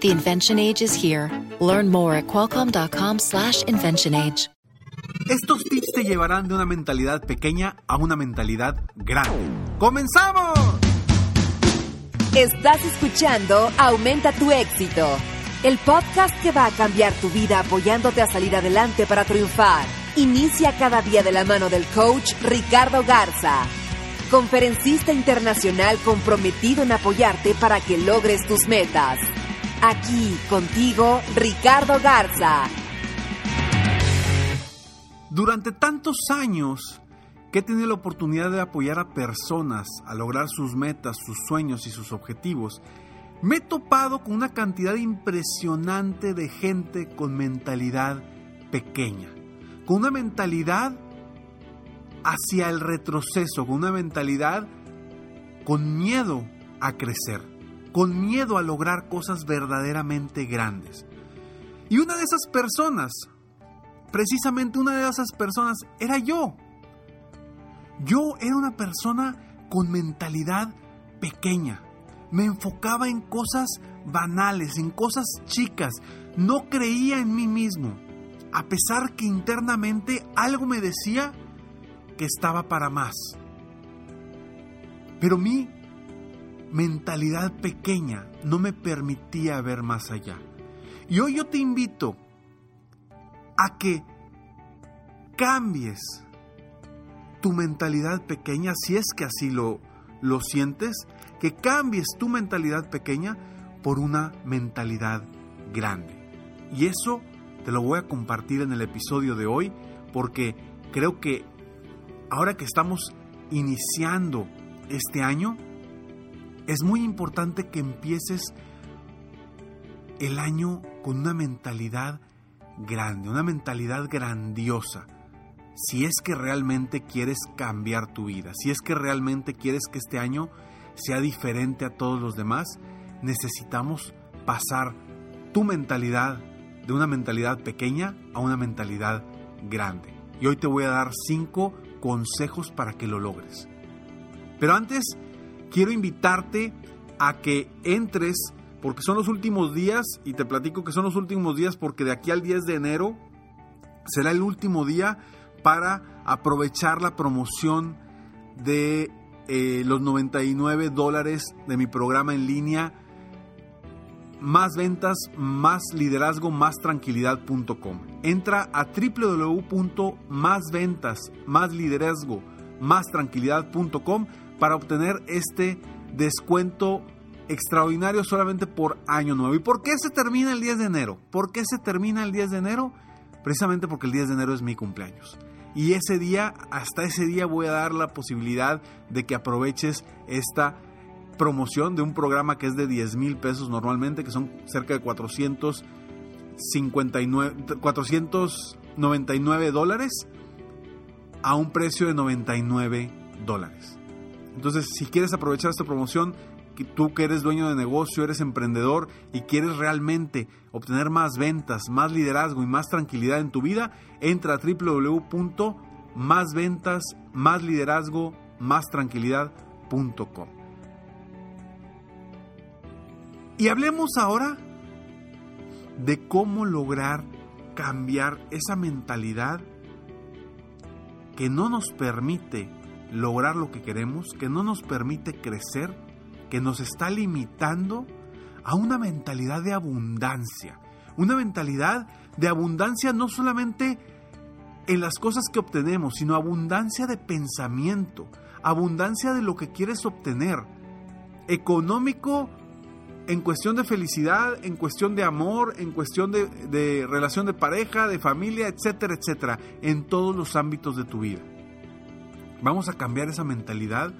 The invention age is here. Learn more at qualcomm.com/slash invention age. Estos tips te llevarán de una mentalidad pequeña a una mentalidad grande. ¡Comenzamos! Estás escuchando Aumenta tu éxito el podcast que va a cambiar tu vida apoyándote a salir adelante para triunfar. Inicia cada día de la mano del coach Ricardo Garza, conferencista internacional comprometido en apoyarte para que logres tus metas. Aquí contigo, Ricardo Garza. Durante tantos años que he tenido la oportunidad de apoyar a personas a lograr sus metas, sus sueños y sus objetivos, me he topado con una cantidad impresionante de gente con mentalidad pequeña, con una mentalidad hacia el retroceso, con una mentalidad con miedo a crecer, con miedo a lograr cosas verdaderamente grandes. Y una de esas personas, precisamente una de esas personas, era yo. Yo era una persona con mentalidad pequeña me enfocaba en cosas banales, en cosas chicas. No creía en mí mismo, a pesar que internamente algo me decía que estaba para más. Pero mi mentalidad pequeña no me permitía ver más allá. Y hoy yo te invito a que cambies tu mentalidad pequeña, si es que así lo, lo sientes, que cambies tu mentalidad pequeña por una mentalidad grande. Y eso te lo voy a compartir en el episodio de hoy porque creo que ahora que estamos iniciando este año, es muy importante que empieces el año con una mentalidad grande, una mentalidad grandiosa. Si es que realmente quieres cambiar tu vida, si es que realmente quieres que este año sea diferente a todos los demás, necesitamos pasar tu mentalidad de una mentalidad pequeña a una mentalidad grande. Y hoy te voy a dar cinco consejos para que lo logres. Pero antes, quiero invitarte a que entres, porque son los últimos días, y te platico que son los últimos días porque de aquí al 10 de enero será el último día para aprovechar la promoción de eh, los 99 dólares de mi programa en línea. Más ventas, más liderazgo, más tranquilidad.com. Entra a www.másventas, más liderazgo, más tranquilidad.com para obtener este descuento extraordinario solamente por año nuevo. ¿Y por qué se termina el 10 de enero? ¿Por qué se termina el 10 de enero? Precisamente porque el 10 de enero es mi cumpleaños. Y ese día, hasta ese día voy a dar la posibilidad de que aproveches esta promoción de un programa que es de 10 mil pesos normalmente, que son cerca de 459, 499 dólares a un precio de 99 dólares. Entonces, si quieres aprovechar esta promoción, tú que eres dueño de negocio, eres emprendedor y quieres realmente obtener más ventas, más liderazgo y más tranquilidad en tu vida, entra a www.másventas, más liderazgo, más tranquilidad.com. Y hablemos ahora de cómo lograr cambiar esa mentalidad que no nos permite lograr lo que queremos, que no nos permite crecer que nos está limitando a una mentalidad de abundancia. Una mentalidad de abundancia no solamente en las cosas que obtenemos, sino abundancia de pensamiento, abundancia de lo que quieres obtener. Económico en cuestión de felicidad, en cuestión de amor, en cuestión de, relación de pareja, de familia, etcétera, etcétera, en todos los ámbitos de tu vida. Vamos a cambiar esa mentalidad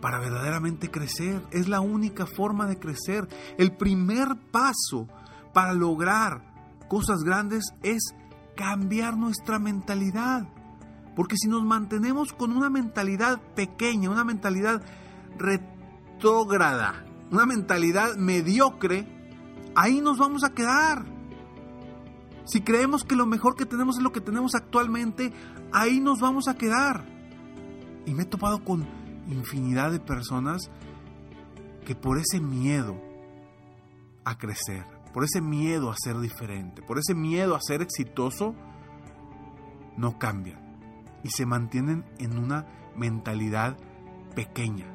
para verdaderamente crecer. Es la única forma de crecer. El primer paso para lograr cosas grandes es cambiar nuestra mentalidad. Porque si nos mantenemos con una mentalidad pequeña, una mentalidad retrógrada, una mentalidad mediocre, ahí nos vamos a quedar. Si creemos que lo mejor que tenemos es lo que tenemos actualmente, ahí nos vamos a quedar. Y me he topado con infinidad de personas que por ese miedo a crecer, por ese miedo a ser diferente, por ese miedo a ser exitoso, no cambian y se mantienen en una mentalidad pequeña.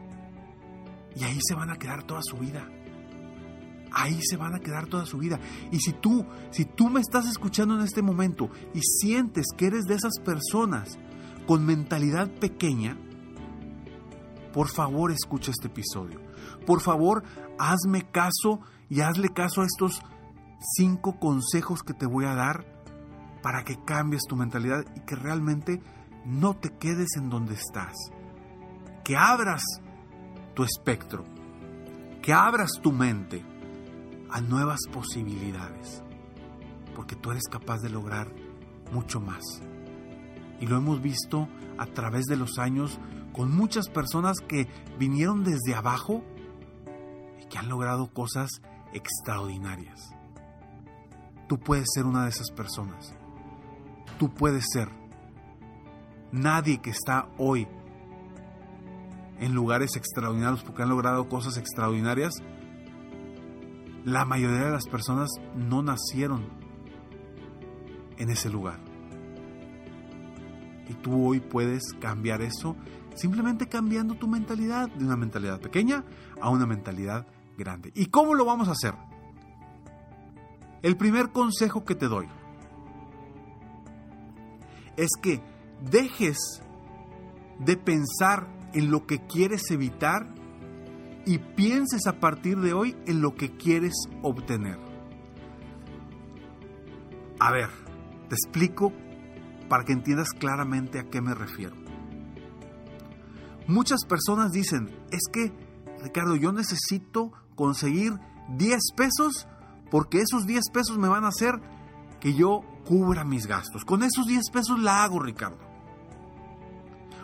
Y ahí se van a quedar toda su vida. Ahí se van a quedar toda su vida. Y si tú, si tú me estás escuchando en este momento y sientes que eres de esas personas con mentalidad pequeña, por favor escucha este episodio. Por favor, hazme caso y hazle caso a estos cinco consejos que te voy a dar para que cambies tu mentalidad y que realmente no te quedes en donde estás. Que abras tu espectro, que abras tu mente a nuevas posibilidades, porque tú eres capaz de lograr mucho más. Y lo hemos visto a través de los años con muchas personas que vinieron desde abajo y que han logrado cosas extraordinarias. Tú puedes ser una de esas personas. Tú puedes ser. Nadie que está hoy en lugares extraordinarios porque han logrado cosas extraordinarias, la mayoría de las personas no nacieron en ese lugar. Y tú hoy puedes cambiar eso simplemente cambiando tu mentalidad de una mentalidad pequeña a una mentalidad grande. ¿Y cómo lo vamos a hacer? El primer consejo que te doy es que dejes de pensar en lo que quieres evitar y pienses a partir de hoy en lo que quieres obtener. A ver, te explico para que entiendas claramente a qué me refiero. Muchas personas dicen, es que, Ricardo, yo necesito conseguir 10 pesos porque esos 10 pesos me van a hacer que yo cubra mis gastos. Con esos 10 pesos la hago, Ricardo.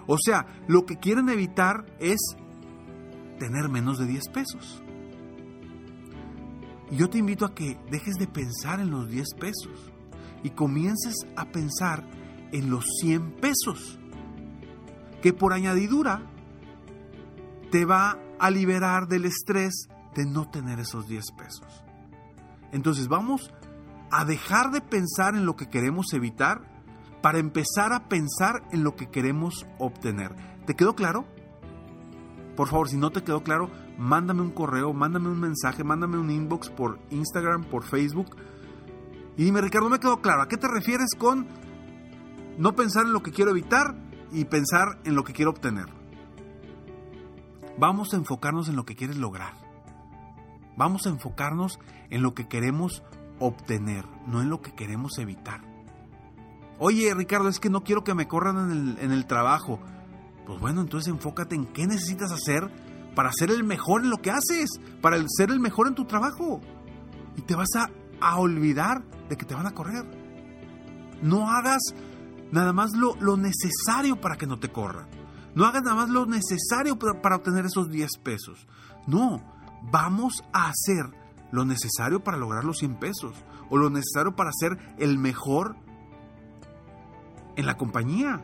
O sea, lo que quieren evitar es tener menos de 10 pesos. Y yo te invito a que dejes de pensar en los 10 pesos y comiences a pensar en los 100 pesos, que por añadidura te va a liberar del estrés de no tener esos 10 pesos. Entonces vamos a dejar de pensar en lo que queremos evitar para empezar a pensar en lo que queremos obtener. ¿Te quedó claro? Por favor, si no te quedó claro, mándame un correo, mándame un mensaje, mándame un inbox por Instagram, por Facebook. Y dime, Ricardo, me quedó claro. ¿A qué te refieres con no pensar en lo que quiero evitar y pensar en lo que quiero obtener? Vamos a enfocarnos en lo que quieres lograr. Vamos a enfocarnos en lo que queremos obtener, no en lo que queremos evitar. Oye, Ricardo, es que no quiero que me corran en el, trabajo. Pues bueno, entonces enfócate en qué necesitas hacer para ser el mejor en lo que haces, para ser el mejor en tu trabajo. Y te vas a, olvidar de que te van a correr. No hagas nada más lo, lo necesario para que no te corran. No hagas nada más lo necesario para, para obtener esos 10 pesos. No, vamos a hacer lo necesario para lograr los 100 pesos o lo necesario para ser el mejor en la compañía.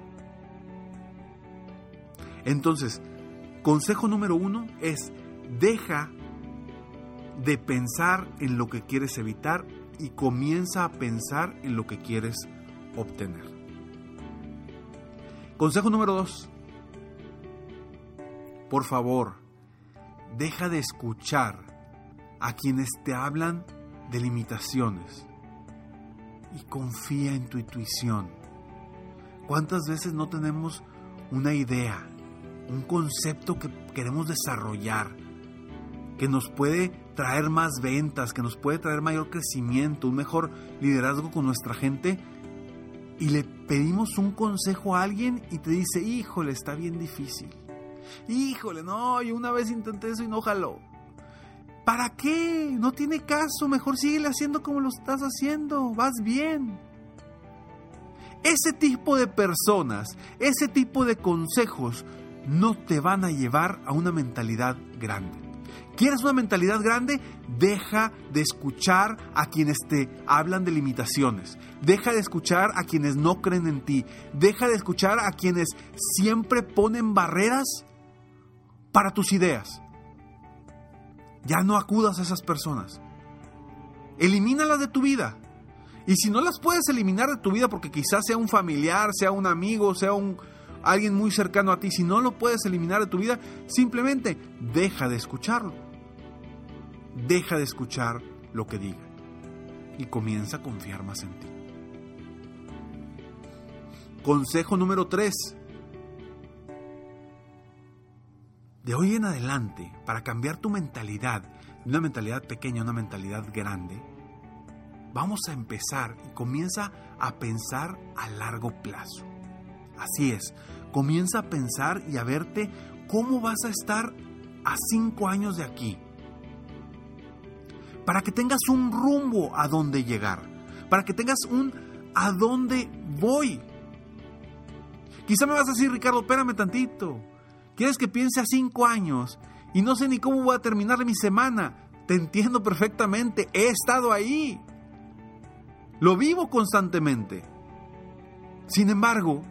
Entonces, consejo número uno es deja de pensar en lo que quieres evitar y comienza a pensar en lo que quieres obtener. Consejo número dos. Por favor, deja de escuchar a quienes te hablan de limitaciones y confía en tu intuición. ¿Cuántas veces no tenemos una idea, un concepto que queremos desarrollar, que nos puede traer más ventas, que nos puede traer mayor crecimiento, un mejor liderazgo con nuestra gente, y le pedimos un consejo a alguien y te dice, híjole, está bien difícil. Híjole, no, yo una vez intenté eso y no jaló. ¿Para qué? No tiene caso, mejor sigue haciendo como lo estás haciendo, vas bien. ese tipo de personas, ese tipo de consejos no te van a llevar a una mentalidad grande. ¿Quieres una mentalidad grande? Deja de escuchar a quienes te hablan de limitaciones. Deja de escuchar a quienes no creen en ti. Deja de escuchar a quienes siempre ponen barreras para tus ideas. Ya no acudas a esas personas. Elimínalas de tu vida. Y si no las puedes eliminar de tu vida porque quizás sea un familiar, sea un amigo, sea un alguien muy cercano a ti, si no lo puedes eliminar de tu vida, simplemente deja de escucharlo. Deja de escuchar lo que diga y comienza a confiar más en ti. Consejo número 3. De hoy en adelante, para cambiar tu mentalidad, de una mentalidad pequeña a una mentalidad grande, vamos a empezar y comienza a pensar a largo plazo. Así es, comienza a pensar y a verte cómo vas a estar a cinco años de aquí. Para que tengas un rumbo a dónde llegar. Para que tengas un a dónde voy. Quizá me vas a decir, Ricardo, espérame tantito. ¿Quieres que piense a cinco años? Y no sé ni cómo voy a terminar mi semana. Te entiendo perfectamente. He estado ahí. Lo vivo constantemente. Sin embargo,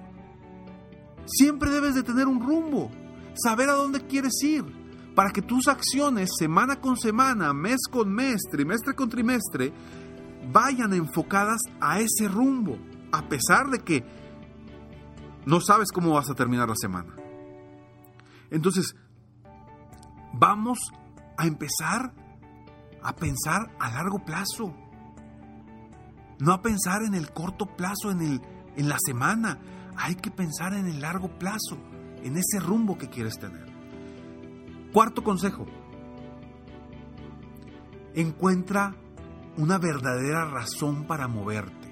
siempre debes de tener un rumbo, saber a dónde quieres ir, para que tus acciones semana con semana, mes con mes, trimestre con trimestre, vayan enfocadas a ese rumbo, a pesar de que no sabes cómo vas a terminar la semana. Entonces, vamos a empezar a pensar a largo plazo. No a pensar en el corto plazo, en, el, en la semana. Hay que pensar en el largo plazo, en ese rumbo que quieres tener. Cuarto consejo. Encuentra una verdadera razón para moverte.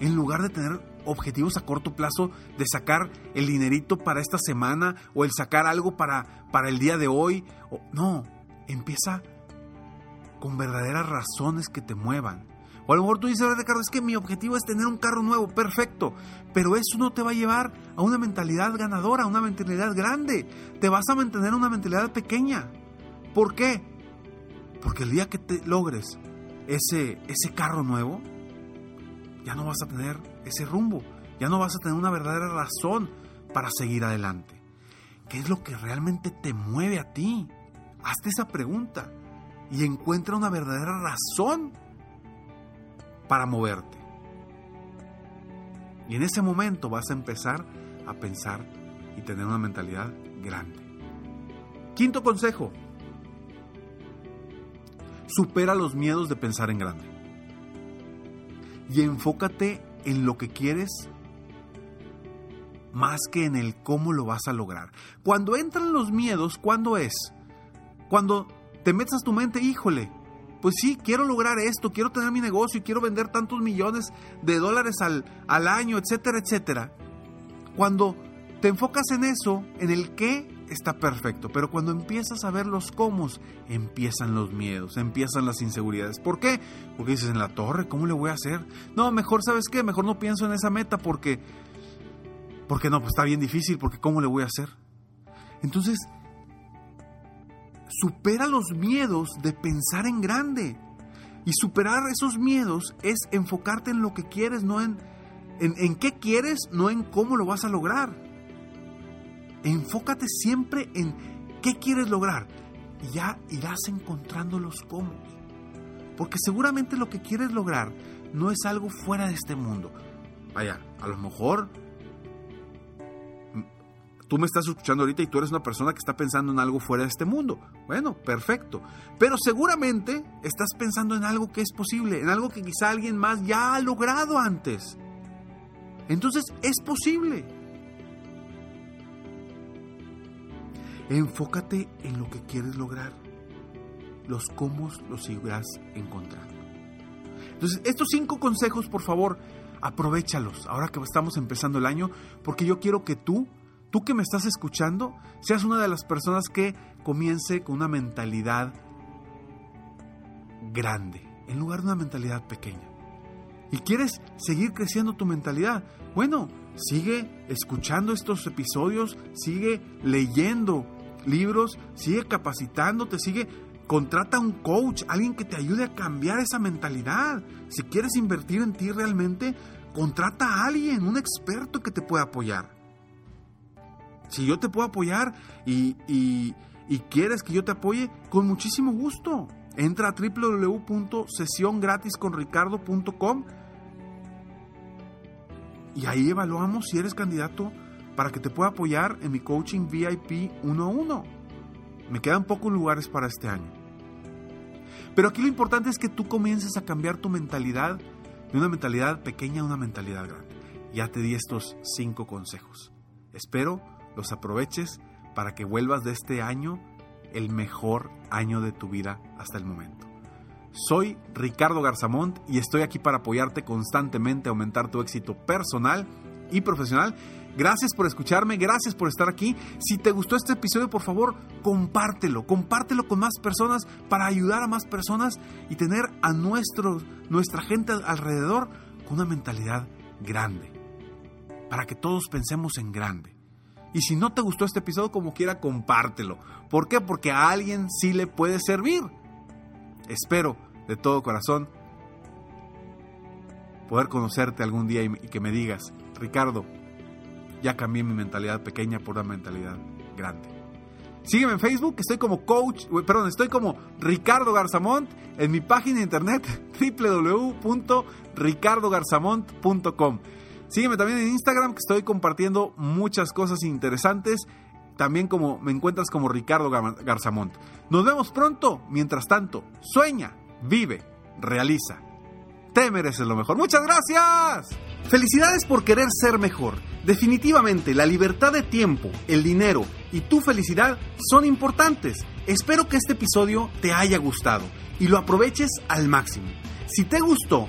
En lugar de tener objetivos a corto plazo de sacar el dinerito para esta semana o el sacar algo para, para el día de hoy. no, empieza con verdaderas razones que te muevan. O a lo mejor tú dices, Ricardo, es que mi objetivo es tener un carro nuevo, perfecto, pero eso no te va a llevar a una mentalidad ganadora, a una mentalidad grande. Te vas a mantener una mentalidad pequeña. ¿Por qué? Porque el día que logres ese, ese carro nuevo, ya no vas a tener ese rumbo, ya no vas a tener una verdadera razón para seguir adelante. ¿Qué es lo que realmente te mueve a ti? Hazte esa pregunta y encuentra una verdadera razón para moverte. Y en ese momento vas a empezar a pensar y tener una mentalidad grande. Quinto consejo. Supera los miedos de pensar en grande. Y enfócate en lo que quieres más que en el cómo lo vas a lograr. Cuando entran los miedos, ¿cuándo es? Cuando te metes a tu mente, híjole, pues sí, quiero lograr esto, quiero tener mi negocio y quiero vender tantos millones de dólares al, al año, etcétera, etcétera. Cuando te enfocas en eso, en el qué, está perfecto. Pero cuando empiezas a ver los cómo, empiezan los miedos, empiezan las inseguridades. ¿Por qué? Porque dices, en la torre, ¿cómo le voy a hacer? No, mejor, ¿sabes qué? Mejor no pienso en esa meta porque... Porque no, pues está bien difícil, porque ¿cómo le voy a hacer? Entonces, supera los miedos de pensar en grande. Y superar esos miedos es enfocarte en lo que quieres, no en, en, qué quieres, no en cómo lo vas a lograr. Enfócate siempre en qué quieres lograr y ya irás encontrando los cómo. Porque seguramente lo que quieres lograr no es algo fuera de este mundo. Vaya, a lo mejor Tú me estás escuchando ahorita y tú eres una persona que está pensando en algo fuera de este mundo. Bueno, perfecto. Pero seguramente estás pensando en algo que es posible, en algo que quizá alguien más ya ha logrado antes. Entonces es posible. Enfócate en lo que quieres lograr. Los cómo los irás encontrando. Entonces, estos cinco consejos, por favor, aprovechalos ahora que estamos empezando el año, porque yo quiero que tú tú que me estás escuchando, seas una de las personas que comience con una mentalidad grande, en lugar de una mentalidad pequeña. y quieres seguir creciendo tu mentalidad, bueno, sigue escuchando estos episodios, sigue leyendo libros, sigue capacitándote, sigue contrata a un coach, alguien que te ayude a cambiar esa mentalidad. Si quieres invertir en ti realmente, contrata a alguien, un experto que te pueda apoyar. Si yo te puedo apoyar y, quieres que yo te apoye, con muchísimo gusto. Entra a www.sesiongratisconricardo.com y ahí evaluamos si eres candidato para que te pueda apoyar en mi coaching VIP 1 a 1. Me quedan pocos lugares para este año. Pero aquí lo importante es que tú comiences a cambiar tu mentalidad de una mentalidad pequeña a una mentalidad grande. Ya te di estos cinco consejos. Espero los aproveches para que vuelvas de este año el mejor año de tu vida hasta el momento. Soy Ricardo Garzamont y estoy aquí para apoyarte constantemente a aumentar tu éxito personal y profesional. Gracias por escucharme, gracias por estar aquí. Si te gustó este episodio, por favor, compártelo, compártelo con más personas para ayudar a más personas y tener a nuestro, nuestra gente alrededor con una mentalidad grande. Para que todos pensemos en grande. Y si no te gustó este episodio, como quiera, compártelo. ¿Por qué? Porque a alguien sí le puede servir. Espero de todo corazón poder conocerte algún día y que me digas, Ricardo, ya cambié mi mentalidad pequeña por una mentalidad grande. Sígueme en Facebook, estoy como coach, perdón, estoy como Ricardo Garzamont en mi página de internet www.ricardogarzamont.com. Sígueme también en Instagram que estoy compartiendo muchas cosas interesantes. También como me encuentras como Ricardo Garzamont. Nos vemos pronto. Mientras tanto, sueña, vive, realiza. Te mereces lo mejor. Muchas gracias. Felicidades por querer ser mejor. Definitivamente, la libertad de tiempo, el dinero y tu felicidad son importantes. Espero que este episodio te haya gustado y lo aproveches al máximo. Si te gustó,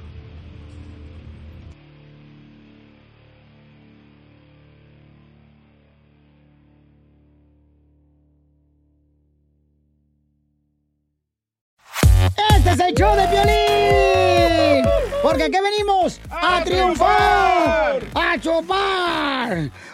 El show de violín. Porque aquí venimos a, triunfar, a chupar.